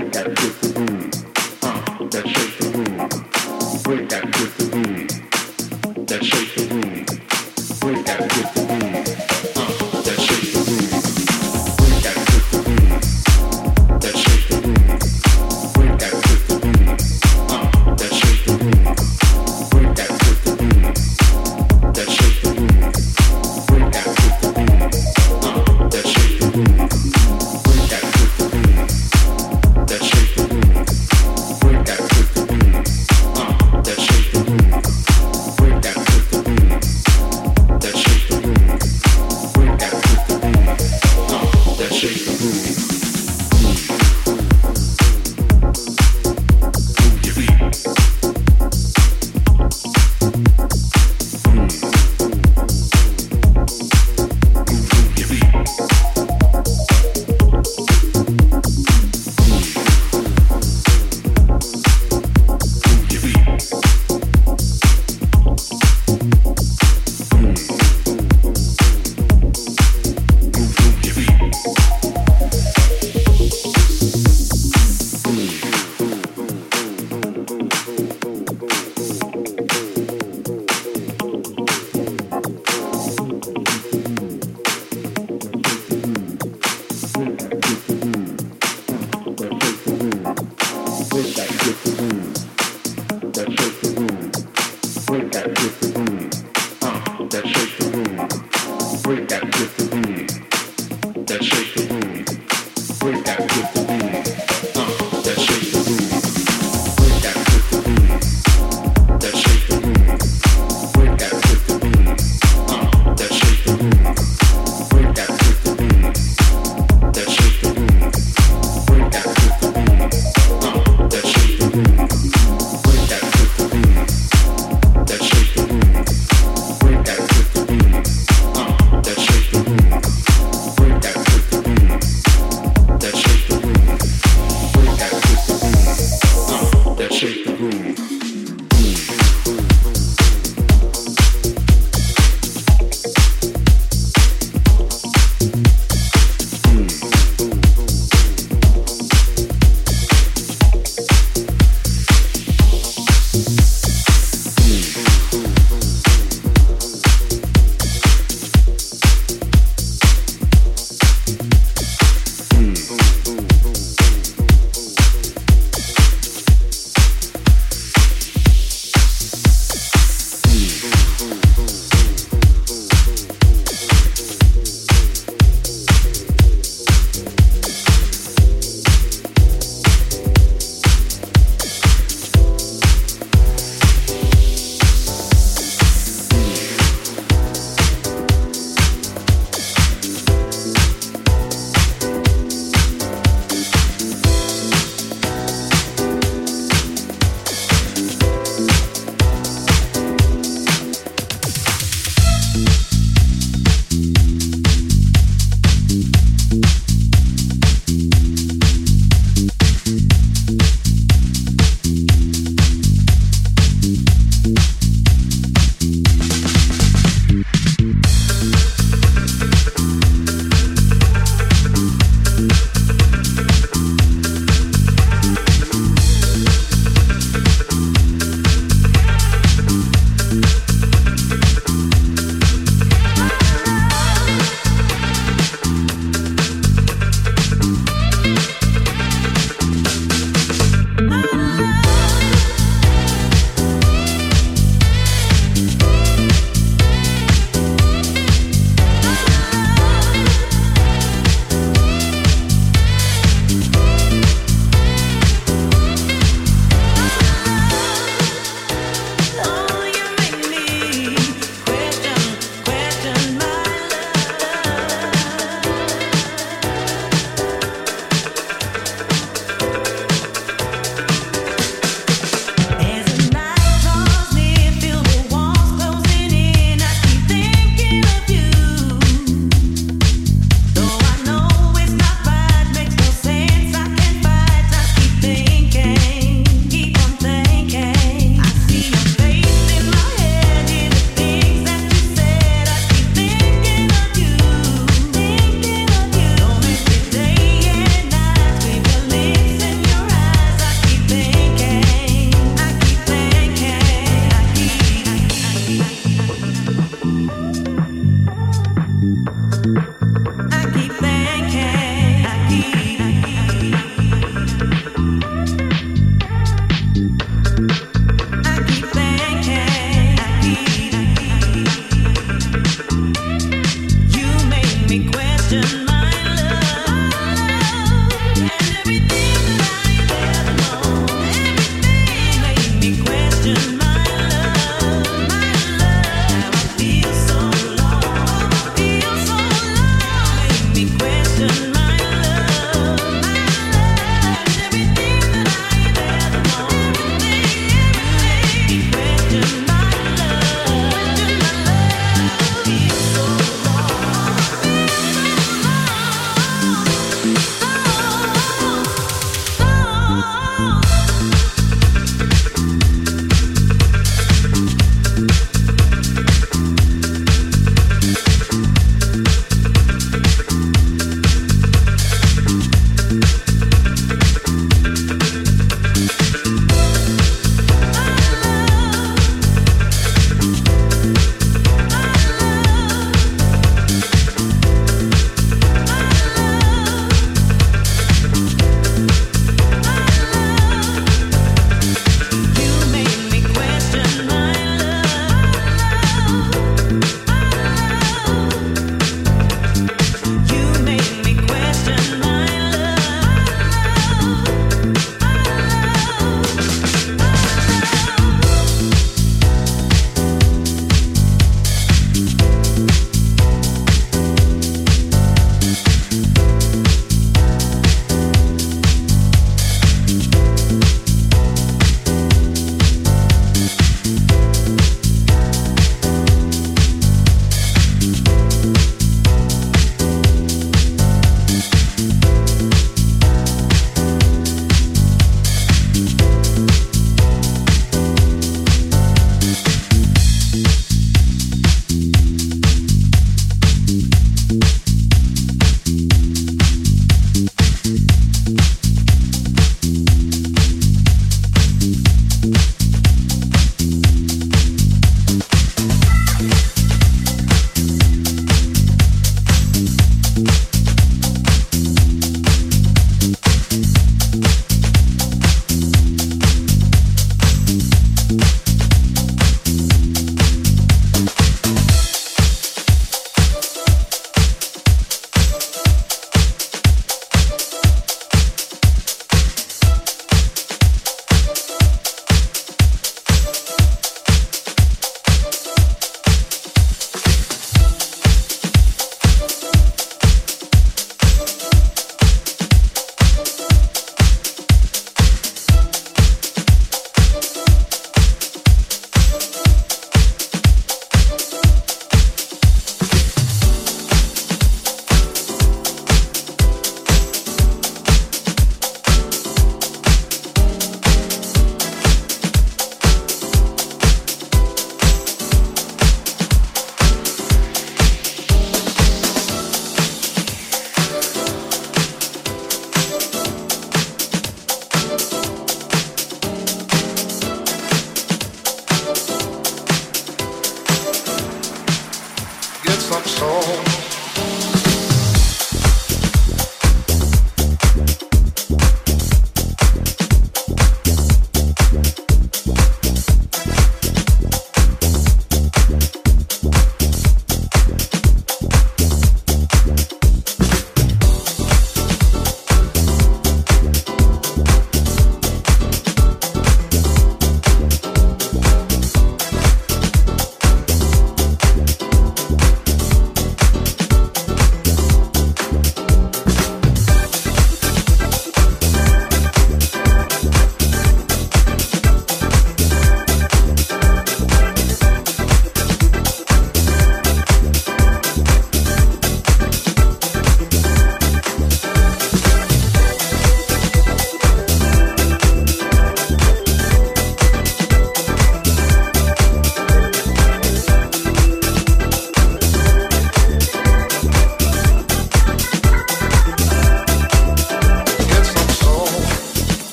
That shake the room.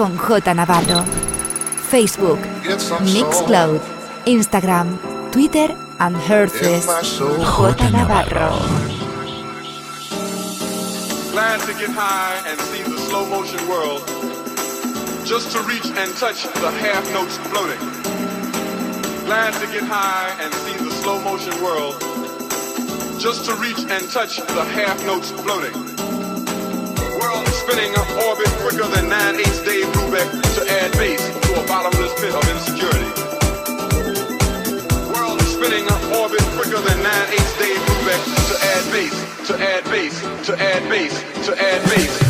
Con J Navarro. Facebook, Mixcloud, Instagram, Twitter and Hearthis. J Navarro. Glad to get high and see the slow motion world. Just to reach and touch the half notes floating. Glad to get high and see the slow motion world. Just to reach and touch the half notes floating. World spinning orbit quicker than 9 8 Dave Brubeck to add base to a bottomless pit of insecurity. World spinning orbit quicker than 9 8 Dave Brubeck to add base, to add base, to add base, to add base.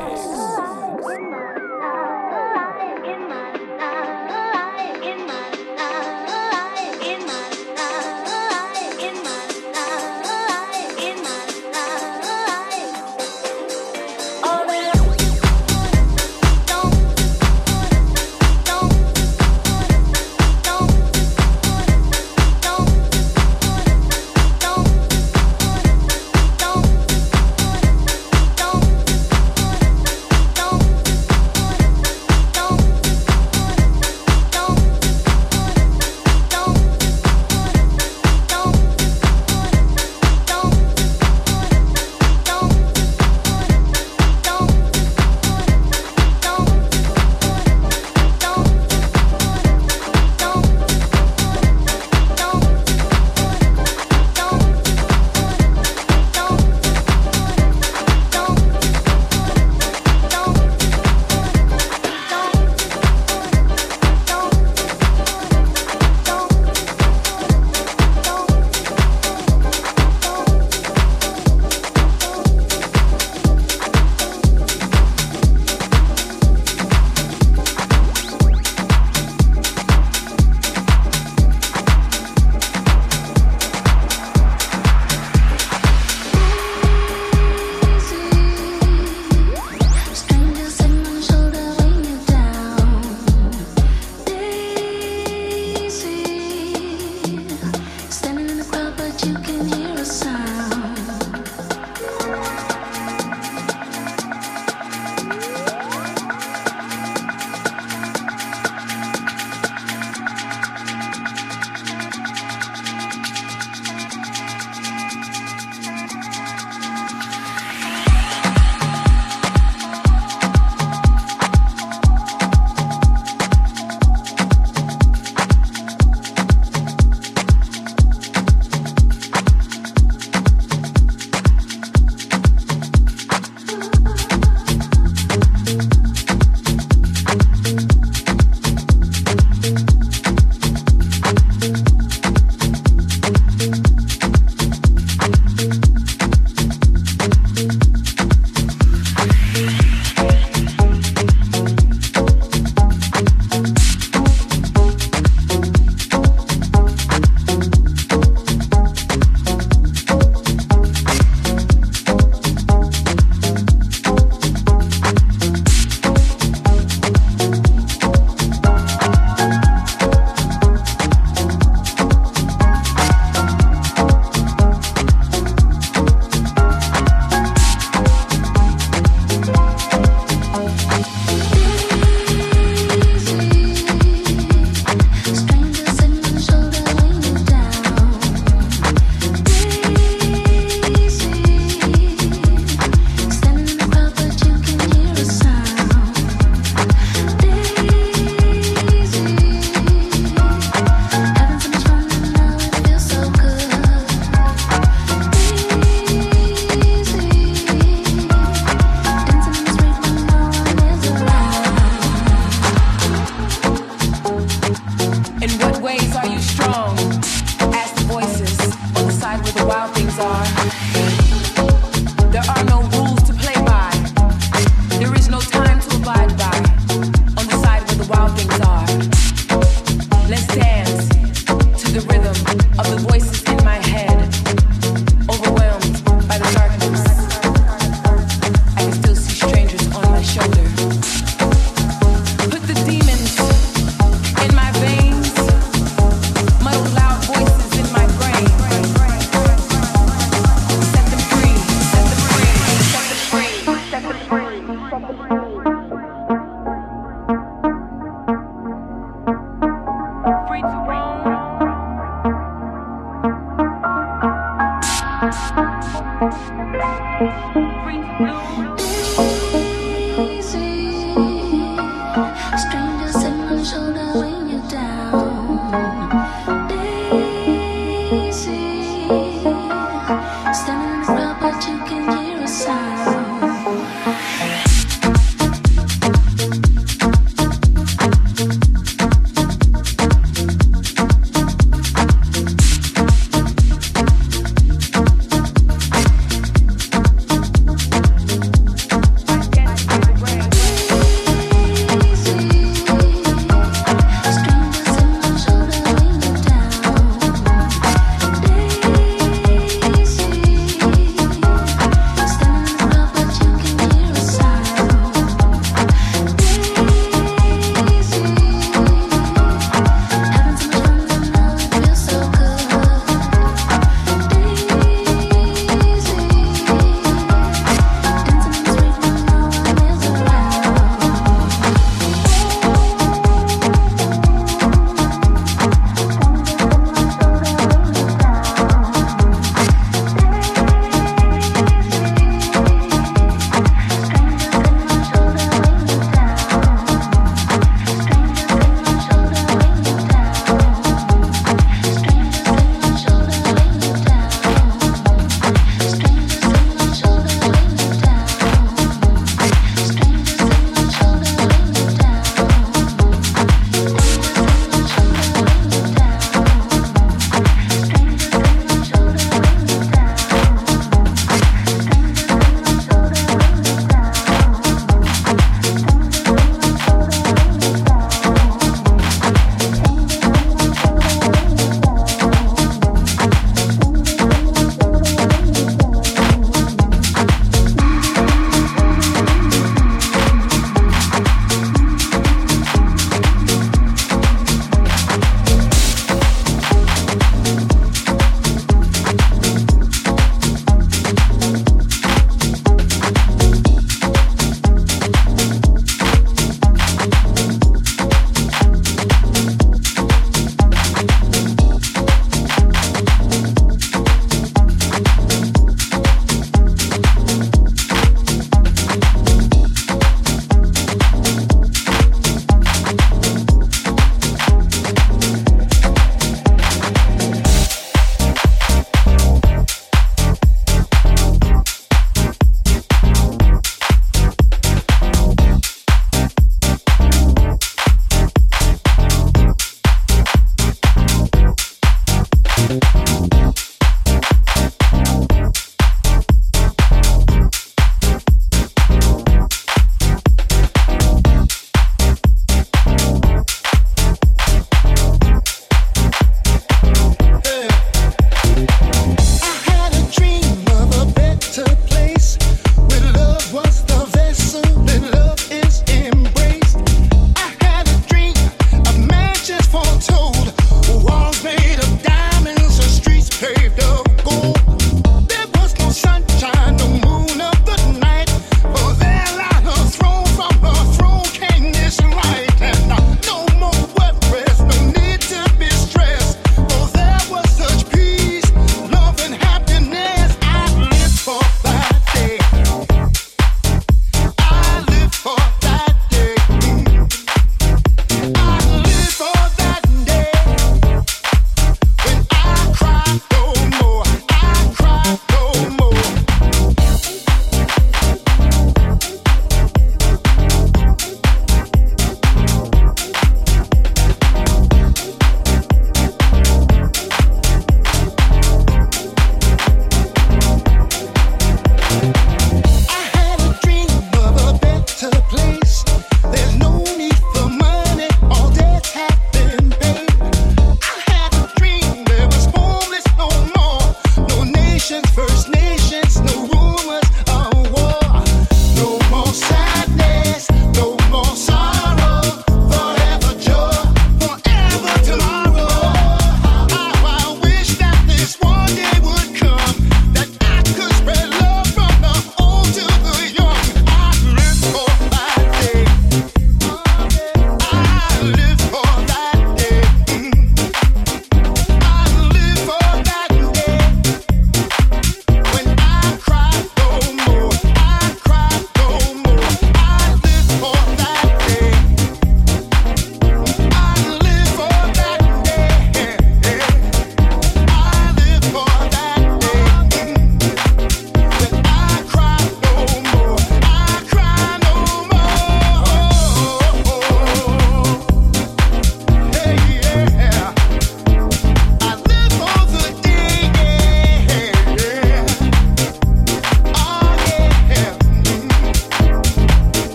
crowd,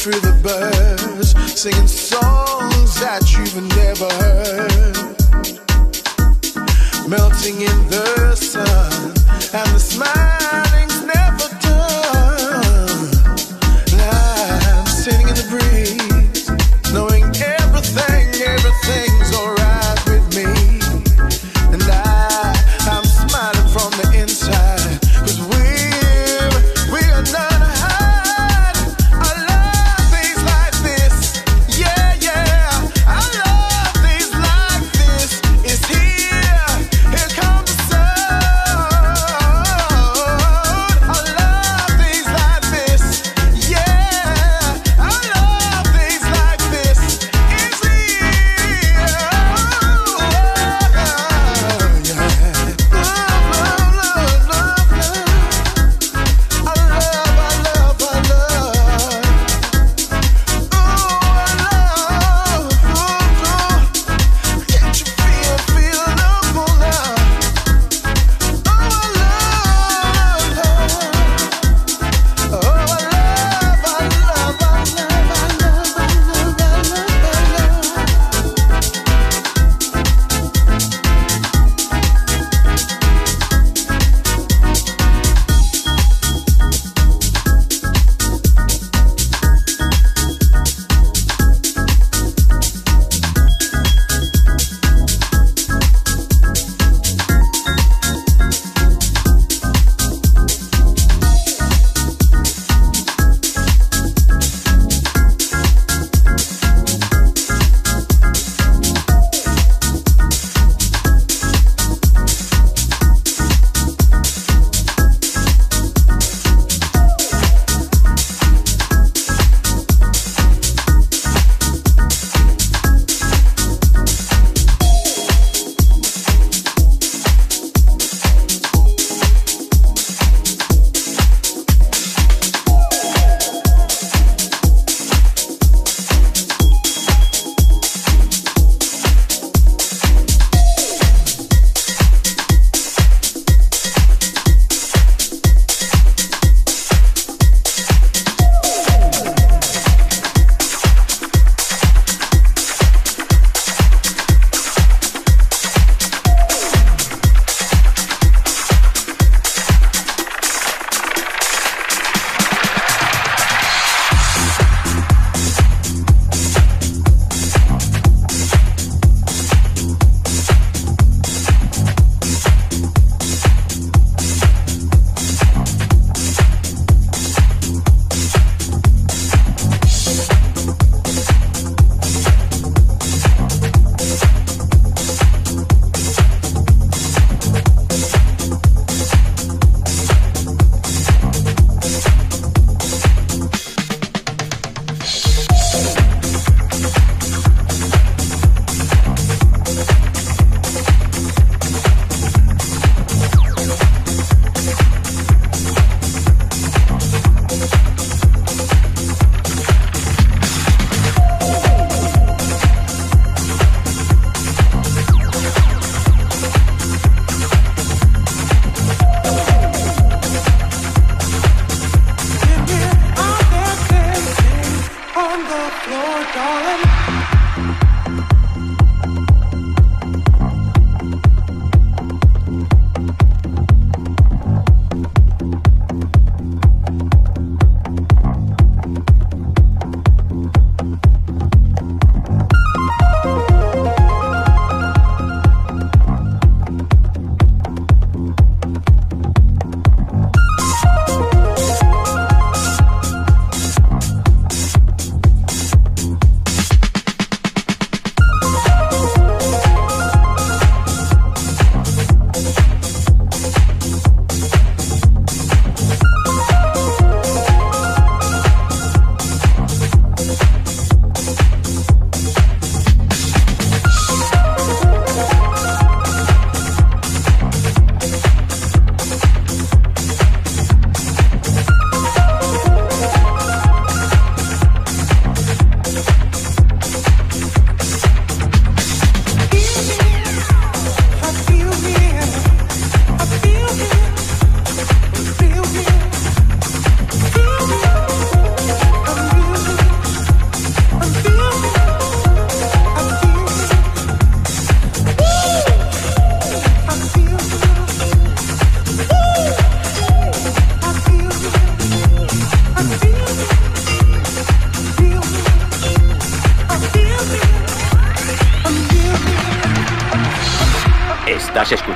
through the birds, singing songs that you've never heard, melting in the sun.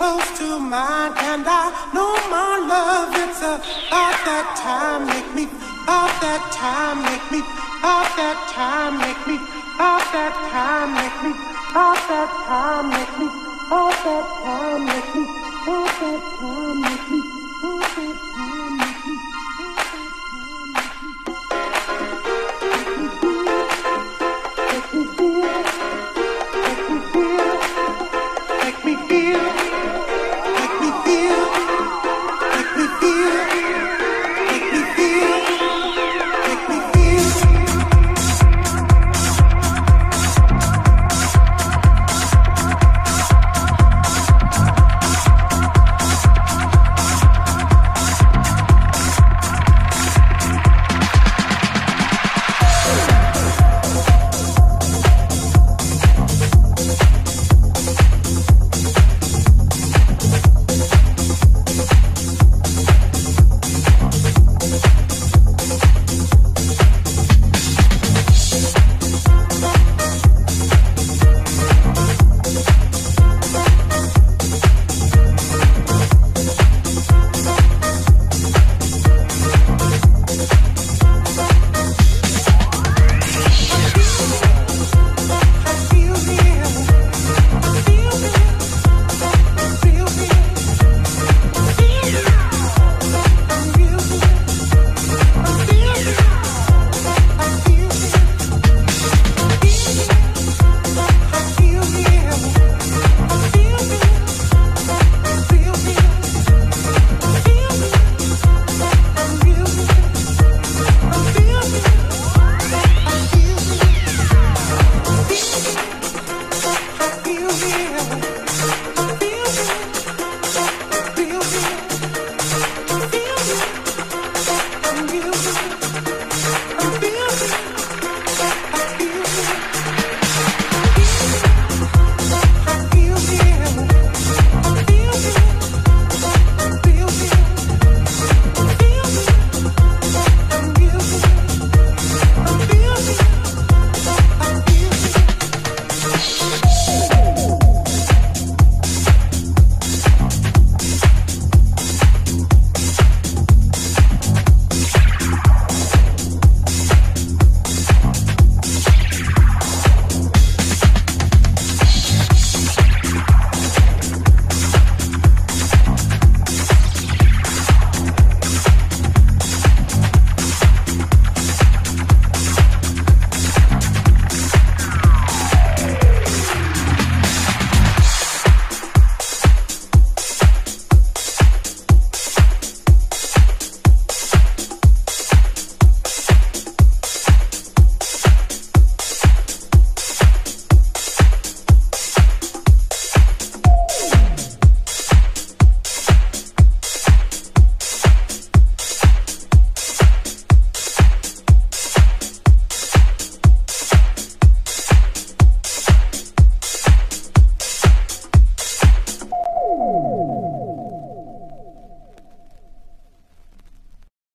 close to mine, and I know my love. It's about that time, make me, about that time, make me, about that time, make me, about that time, make me, about that time, make me, about that time, make me, about that time, make me.